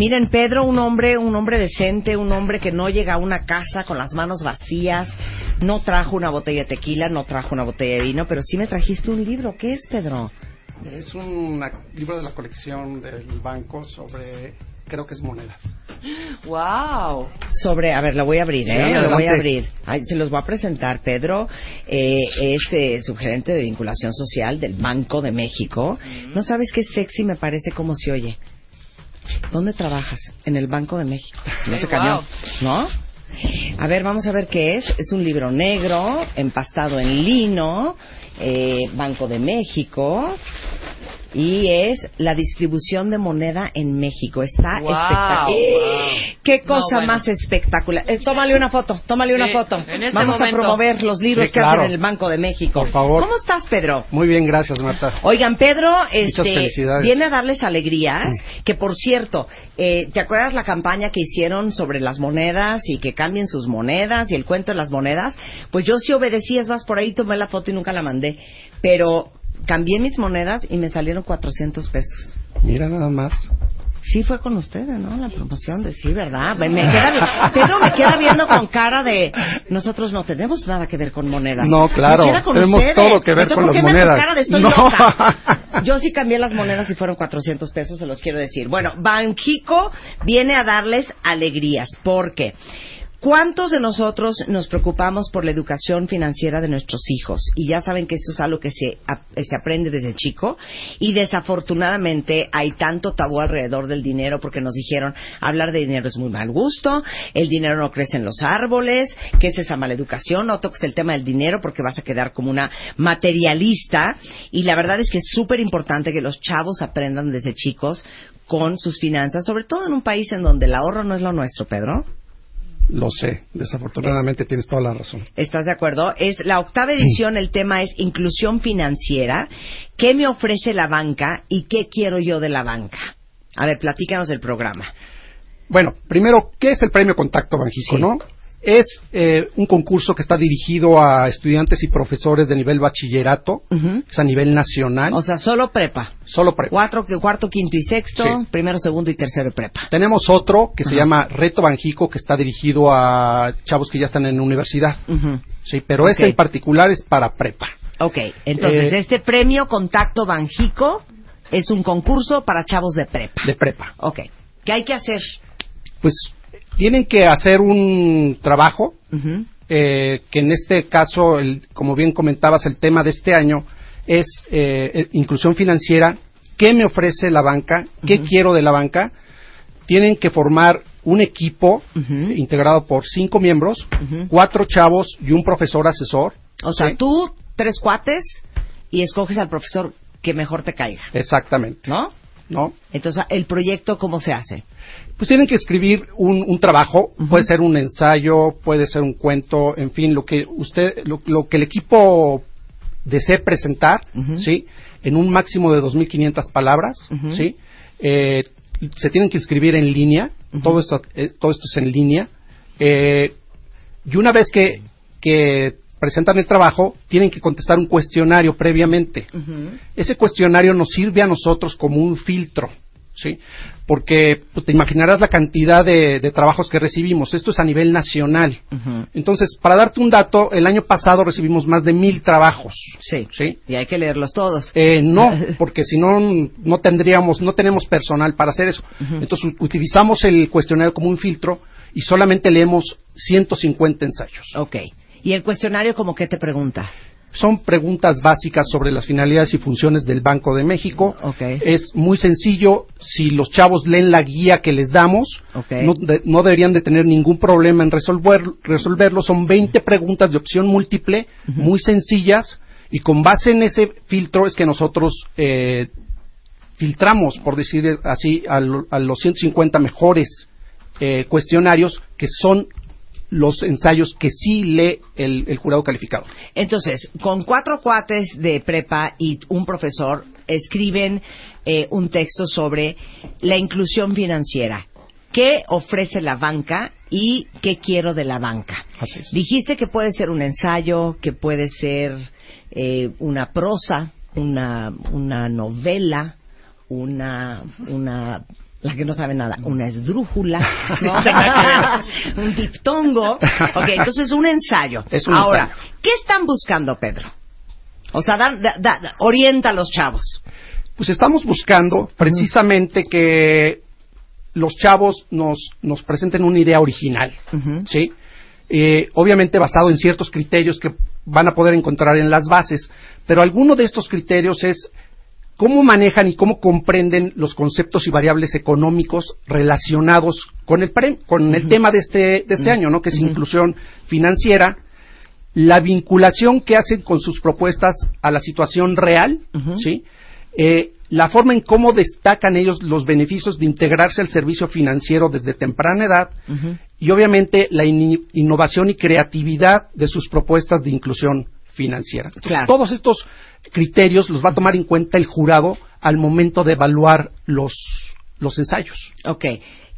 Miren, Pedro, un hombre, un hombre decente, un hombre que no llega a una casa con las manos vacías, no trajo una botella de tequila, no trajo una botella de vino, pero sí me trajiste un libro. ¿Qué es, Pedro? Es un libro de la colección del banco sobre, creo que es monedas. Wow. Sobre, a ver, lo voy a abrir, ¿eh? lo voy a abrir. Ay, se los voy a presentar. Pedro eh, es eh, su gerente de vinculación social del Banco de México. No sabes qué sexy me parece cómo se oye. ¿Dónde trabajas? En el Banco de México. Se me hace Ay, cañón. wow. ¿No? A ver, vamos a ver qué es. Es un libro negro, empastado en lino, eh, Banco de México. Y es la distribución de moneda en México. Está Wow, espectacular. wow. ¡Qué cosa No, bueno. más espectacular! Eh, tómale una foto, tómale una Sí, foto. en este Vamos momento. a promover los libros Sí, que claro. hacen en el Banco de México. Por favor. ¿Cómo estás, Pedro? Muy bien, gracias, Marta. Oigan, Pedro este, felicidades. viene a darles alegrías. Que por cierto, eh, ¿te acuerdas la campaña que hicieron sobre las monedas y que cambien sus monedas y el cuento de las monedas? Pues yo sí obedecí, es más, por ahí tomé la foto y nunca la mandé. Pero cambié mis monedas y me salieron 400 pesos. Mira nada más. Sí fue con ustedes, ¿no? La promoción de sí, ¿verdad? Me queda, Pedro me queda viendo con cara de nosotros no tenemos nada que ver con monedas. No, claro, con tenemos ustedes. todo que ver con las monedas. cara de estoy No. loca. Yo sí cambié las monedas y fueron 400 pesos, se los quiero decir. Bueno, Banjico viene a darles alegrías. ¿Por qué? ¿Cuántos de nosotros nos preocupamos por la educación financiera de nuestros hijos? Y ya saben que esto es algo que se, se aprende desde chico. Y desafortunadamente hay tanto tabú alrededor del dinero porque nos dijeron hablar de dinero es muy mal gusto, el dinero no crece en los árboles, que es esa mala educación, no toques el tema del dinero porque vas a quedar como una materialista. Y la verdad es que es súper importante que los chavos aprendan desde chicos con sus finanzas, sobre todo en un país en donde el ahorro no es lo nuestro, Pedro. Lo sé, desafortunadamente tienes toda la razón. ¿Estás de acuerdo? Es la octava edición, el tema es inclusión financiera. ¿Qué me ofrece la banca y qué quiero yo de la banca? A ver, platícanos del programa. Bueno, primero, ¿qué es el Premio Contacto Banjico, Sí. no? Es eh, un concurso que está dirigido a estudiantes y profesores de nivel bachillerato, es a nivel nacional, O sea, solo prepa. solo prepa. Cuatro, cuarto, quinto y sexto, Sí. primero, segundo y tercero de prepa. Tenemos otro que se llama Reto Banjico, que está dirigido a chavos que ya están en universidad. Sí, pero este en particular es para prepa. Ok, entonces Eh, este premio Contacto Banjico es un concurso para chavos de prepa. De prepa. Ok, ¿qué hay que hacer? Pues tienen que hacer un trabajo eh, que en este caso, el- como bien comentabas, el tema de este año es eh, eh, inclusión financiera. ¿Qué me ofrece la banca? ¿Qué quiero de la banca? Tienen que formar un equipo integrado por cinco miembros, cuatro chavos y un profesor asesor. O sea, Sí. tú, tres cuates, y escoges al profesor que mejor te caiga, Exactamente. ¿no? ¿No? Entonces, ¿el proyecto cómo se hace? Pues tienen que escribir un, un trabajo, puede ser un ensayo, puede ser un cuento, en fin, lo que usted, lo, lo que el equipo desee presentar, sí, en un máximo de 2.500 palabras, Ujú. sí, Eh, se tienen que escribir en línea, todo esto, eh, todo esto es en línea, eh, y una vez que, que presentan el trabajo, tienen que contestar un cuestionario previamente. Ese cuestionario nos sirve a nosotros como un filtro, ¿sí? Porque pues, te imaginarás la cantidad de, de trabajos que recibimos. Esto es a nivel nacional. Entonces, para darte un dato, el año pasado recibimos más de mil trabajos. Sí. ¿Sí? Y hay que leerlos todos. Eh, no, porque si no, no tendríamos, no tenemos personal para hacer eso. Entonces, utilizamos el cuestionario como un filtro y solamente leemos 150 ensayos. Ok. ¿Y el cuestionario como qué te pregunta? Son preguntas básicas sobre las finalidades y funciones del Banco de México. Es muy sencillo. Si los chavos leen la guía que les damos, no, de- no deberían de tener ningún problema en resolver, resolverlo. Son 20 preguntas de opción múltiple, muy sencillas, y con base en ese filtro es que nosotros eh, filtramos, por decir así, a, lo- a los 150 mejores eh, cuestionarios, que son los ensayos que sí lee el, el jurado calificado. Entonces, con cuatro cuates de prepa y un profesor, escriben eh, un texto sobre la inclusión financiera. ¿Qué ofrece la banca y qué quiero de la banca? Así es. Dijiste que puede ser un ensayo, que puede ser eh, una prosa, una, una novela, una, una, la que no sabe nada, una esdrújula, ¿no? un diptongo. Ok, entonces un ensayo. Es un Ahora, ensayo. ¿qué están buscando, Pedro? O sea, da- da- da- orienta a los chavos. Pues estamos buscando precisamente que los chavos nos, nos presenten una idea original. ¿sí? Eh, obviamente basado en ciertos criterios que van a poder encontrar en las bases, pero alguno de estos criterios es cómo manejan y cómo comprenden los conceptos y variables económicos relacionados con el, pre- con el tema de este, de este año, ¿no? que es inclusión financiera, la vinculación que hacen con sus propuestas a la situación real. ¿sí? Eh, la forma en cómo destacan ellos los beneficios de integrarse al servicio financiero desde temprana edad y obviamente la in- innovación y creatividad de sus propuestas de inclusión financiera. Entonces, Claro. Todos estos criterios los va a tomar en cuenta el jurado al momento de evaluar los, los ensayos. Ok.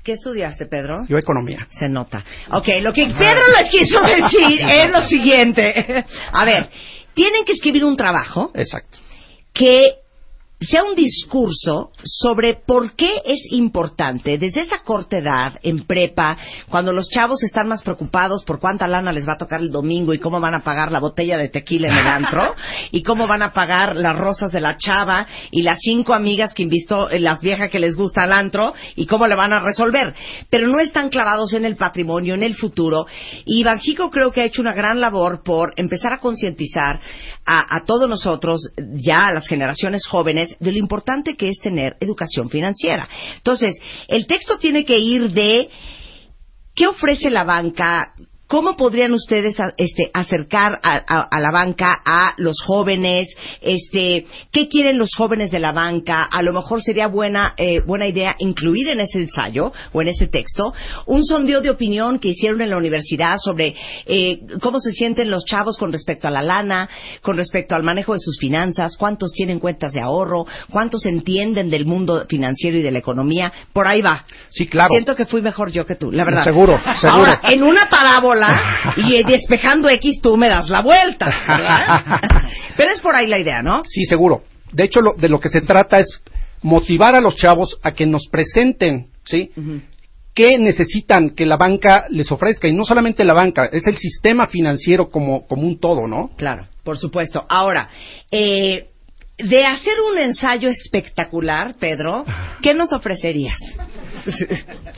¿Qué estudiaste, Pedro? Yo economía. Se nota. Ok, lo que Pedro les quiso decir es lo siguiente. A ver, tienen que escribir un trabajo Exacto. que sea un discurso sobre por qué es importante desde esa corta edad, en prepa, cuando los chavos están más preocupados por cuánta lana les va a tocar el domingo y cómo van a pagar la botella de tequila en el antro y cómo van a pagar las rosas de la chava y las cinco amigas que invitó eh, la vieja que les gusta al antro y cómo le van a resolver. Pero no están clavados en el patrimonio, en el futuro. Y Banjico creo que ha hecho una gran labor por empezar a concientizar a, a todos nosotros, ya a las generaciones jóvenes, de lo importante que es tener educación financiera. Entonces, el texto tiene que ir de qué ofrece la banca, ¿Cómo podrían ustedes este, acercar a, a- a la banca a los jóvenes? Este, ¿Qué quieren los jóvenes de la banca? A lo mejor sería buena, eh, buena idea incluir en ese ensayo o en ese texto un sondeo de opinión que hicieron en la universidad sobre eh, cómo se sienten los chavos con respecto a la lana, con respecto al manejo de sus finanzas, cuántos tienen cuentas de ahorro, cuántos entienden del mundo financiero y de la economía. Por ahí va. Sí, claro. Siento que fui mejor yo que tú, la verdad. Seguro, seguro. Ahora, en una parábola y despejando X tú me das la vuelta. ¿verdad? Pero es por ahí la idea, ¿no? Sí, seguro. De hecho, lo- de lo que se trata es motivar a los chavos a que nos presenten, ¿sí? ¿Qué necesitan que la banca les ofrezca? Y no solamente la banca, es el sistema financiero como, como un todo, ¿no? Claro, por supuesto. Ahora, eh, de hacer un ensayo espectacular, Pedro, ¿qué nos ofrecerías?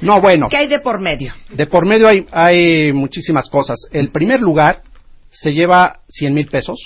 No, bueno, ¿Qué hay de por medio? de por medio hay, hay muchísimas cosas. El primer lugar se lleva 100 mil pesos,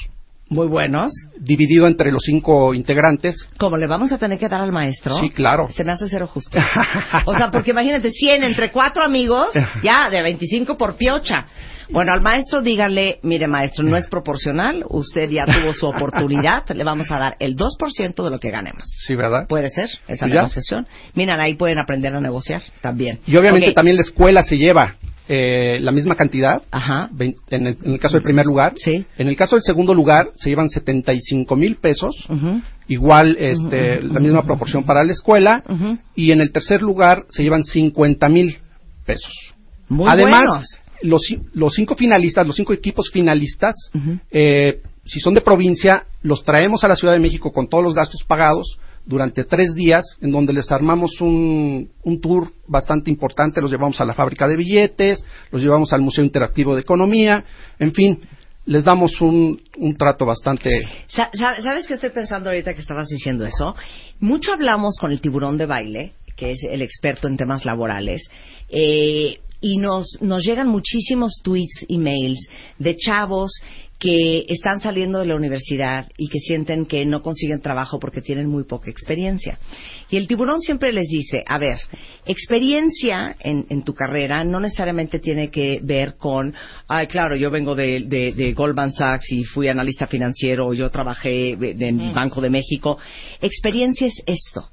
Muy buenos. dividido entre los cinco integrantes. Como le vamos a tener que dar al maestro. Sí, claro. Se me hace cero justo. O sea, porque imagínate, 100 entre cuatro amigos, ya, de 25 por piocha. Bueno, al maestro díganle, mire maestro, no es proporcional, usted ya tuvo su oportunidad, le vamos a dar el 2% de lo que ganemos. Sí, ¿verdad? Puede ser esa ¿Ya? negociación. Miren, ahí pueden aprender a negociar también. Y obviamente también la escuela se lleva eh, la misma cantidad. Ajá. En el, en el caso del primer lugar. Sí. En el caso del segundo lugar se llevan 75 mil pesos. Ujú. Igual este, la misma proporción para la escuela. Ujú. Y en el tercer lugar se llevan 50 mil pesos. Muy Además, buenos. Los, los cinco finalistas, los cinco equipos finalistas, eh, si son de provincia, los traemos a la Ciudad de México con todos los gastos pagados durante tres días, en donde les armamos un, un tour bastante importante, los llevamos a la fábrica de billetes, los llevamos al Museo Interactivo de Economía, en fin, les damos un, un trato bastante... Sa- sa- ¿Sabes qué estoy pensando ahorita que estabas diciendo eso? Mucho hablamos con el tiburón de baile, que es el experto en temas laborales, eh, y nos, nos llegan muchísimos tweets y mails de chavos que están saliendo de la universidad y que sienten que no consiguen trabajo porque tienen muy poca experiencia. Y el tiburón siempre les dice, a ver, experiencia en, tu carrera no necesariamente tiene que ver con, ay, claro, yo vengo de, de, Goldman Sachs y fui analista financiero, yo trabajé en el Banco de México. Experiencia es esto.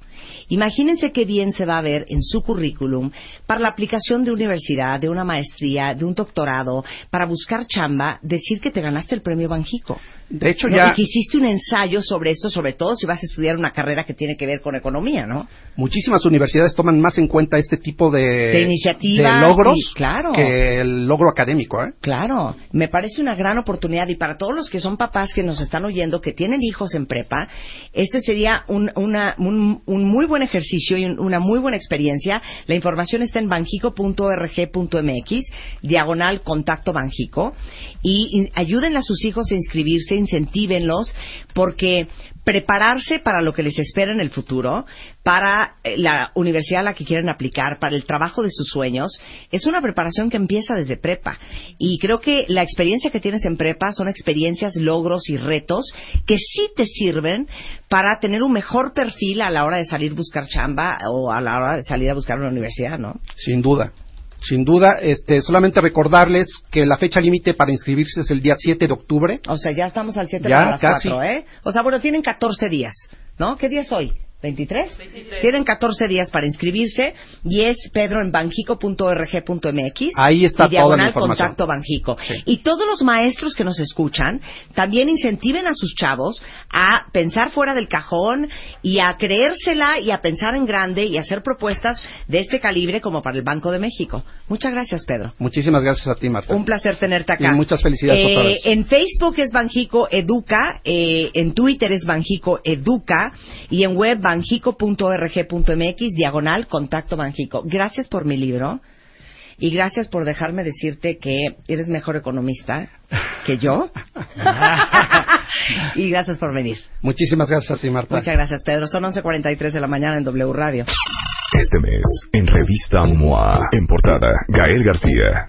Imagínense qué bien se va a ver en su currículum para la aplicación de universidad, de una maestría, de un doctorado, para buscar chamba, decir que te ganaste el premio Banjico. De hecho, ya. Y que hiciste un ensayo sobre esto, sobre todo si vas a estudiar una carrera que tiene que ver con economía, ¿no? Muchísimas universidades toman más en cuenta este tipo de, de iniciativas, logros claro. que el logro académico, ¿eh? Claro, me parece una gran oportunidad y para todos los que son papás que nos están oyendo, que tienen hijos en prepa, este sería un, una, un, muy buen ejercicio y una muy buena experiencia. La información está en banjico.org.mx, diagonal contacto Banjico, y ayuden a sus hijos a inscribirse incentívenlos, porque prepararse para lo que les espera en el futuro, para eh, la universidad a la que quieren aplicar, para el trabajo de sus sueños, es una preparación que empieza desde prepa. Y creo que la experiencia que tienes en prepa son experiencias, logros y retos que sí te sirven para tener un mejor perfil a la hora de salir a buscar chamba o a la hora de salir a buscar una universidad, ¿no? Sin duda. Sin duda, este, solamente recordarles que la fecha límite para inscribirse es el día 7 de octubre. O sea, ya estamos al 7 de las 4, ¿eh? O sea, bueno, tienen 14 días, ¿no? ¿Qué día es hoy? ¿23? Tienen 14 días para inscribirse y es Pedro en banjico.org.mx. Ahí está y diagonal contacto Banjico. Y todos los maestros que nos escuchan también incentiven a sus chavos a pensar fuera del cajón y a creérsela y a pensar en grande y a hacer propuestas de este calibre como para el Banco de México. Muchas gracias, Pedro. Muchísimas gracias a ti, Marta. Un placer tenerte acá. Y muchas felicidades eh, otra vez. En Facebook es Banjico Educa, eh, en Twitter es Banjico Educa y en web banjico.org.mx, diagonal, contacto Banjico. Gracias por mi libro y gracias por dejarme decirte que eres mejor economista que yo. y gracias por venir. Muchísimas gracias a ti, Marta. Muchas gracias, Pedro. Son 11.43 de la mañana en W Radio. Este mes, en Revista MOA, en portada, Gael García.